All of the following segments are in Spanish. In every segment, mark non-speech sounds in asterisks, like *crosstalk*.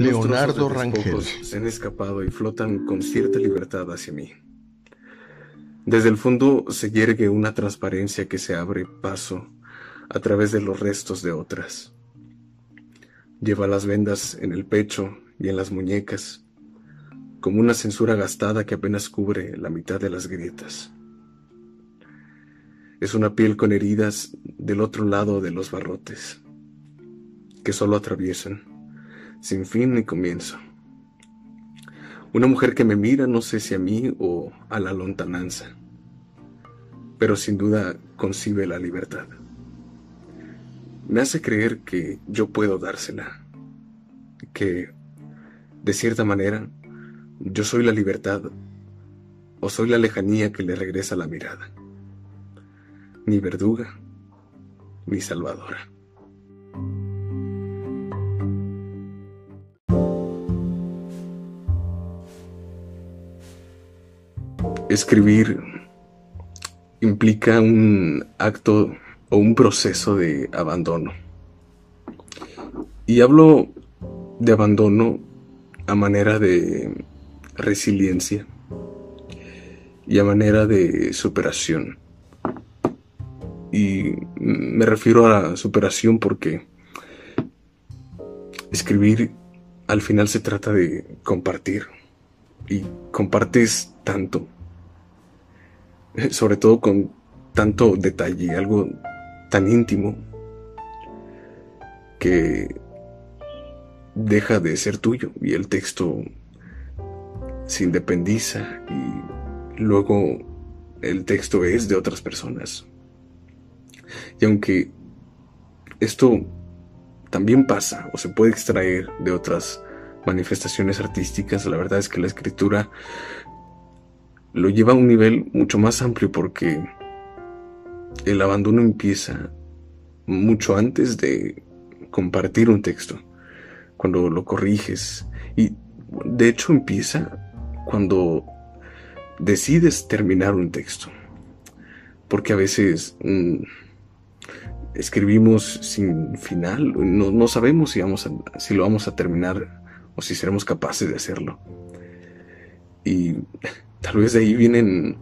Leonardo Rangel. Se han escapado y flotan con cierta libertad hacia mí. Desde el fondo se yergue una transparencia que se abre paso a través de los restos de otras. Lleva las vendas en el pecho y en las muñecas, como una censura gastada que apenas cubre la mitad de las grietas. Es una piel con heridas del otro lado de los barrotes, que solo atraviesan, sin fin ni comienzo. Una mujer que me mira no sé si a mí o a la lontananza, pero sin duda concibe la libertad. Me hace creer que yo puedo dársela, que, de cierta manera, yo soy la libertad o soy la lejanía que le regresa la mirada ni verduga, ni salvadora. Escribir implica un acto o un proceso de abandono. Y hablo de abandono a manera de resiliencia y a manera de superación. Y me refiero a la superación porque escribir al final se trata de compartir. Y compartes tanto. *laughs* Sobre todo con tanto detalle, algo tan íntimo que deja de ser tuyo y el texto se independiza y luego el texto es de otras personas. Y aunque esto también pasa o se puede extraer de otras manifestaciones artísticas, la verdad es que la escritura lo lleva a un nivel mucho más amplio porque el abandono empieza mucho antes de compartir un texto, cuando lo corriges y de hecho empieza cuando decides terminar un texto, porque a veces... Mm, escribimos sin final, no, sabemos si, vamos si lo vamos a terminar o si seremos capaces de hacerlo. Y tal vez de ahí vienen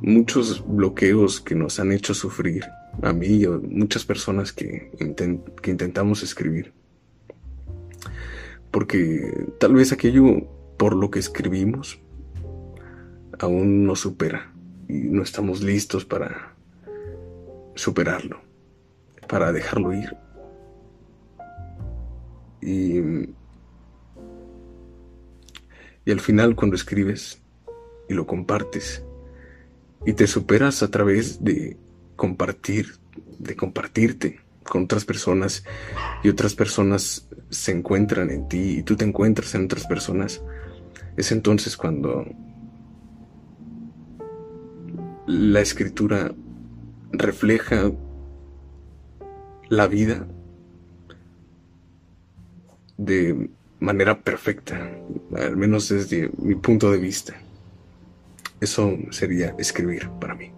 muchos bloqueos que nos han hecho sufrir, a mí y a muchas personas que, intentamos escribir. Porque tal vez aquello por lo que escribimos aún no supera y no estamos listos para superarlo para dejarlo ir. Y, y al final cuando escribes y lo compartes y te superas a través de compartir, de compartirte con otras personas y otras personas se encuentran en ti y tú te encuentras en otras personas, es entonces cuando la escritura refleja la vida de manera perfecta, al menos desde mi punto de vista. Eso sería escribir para mí.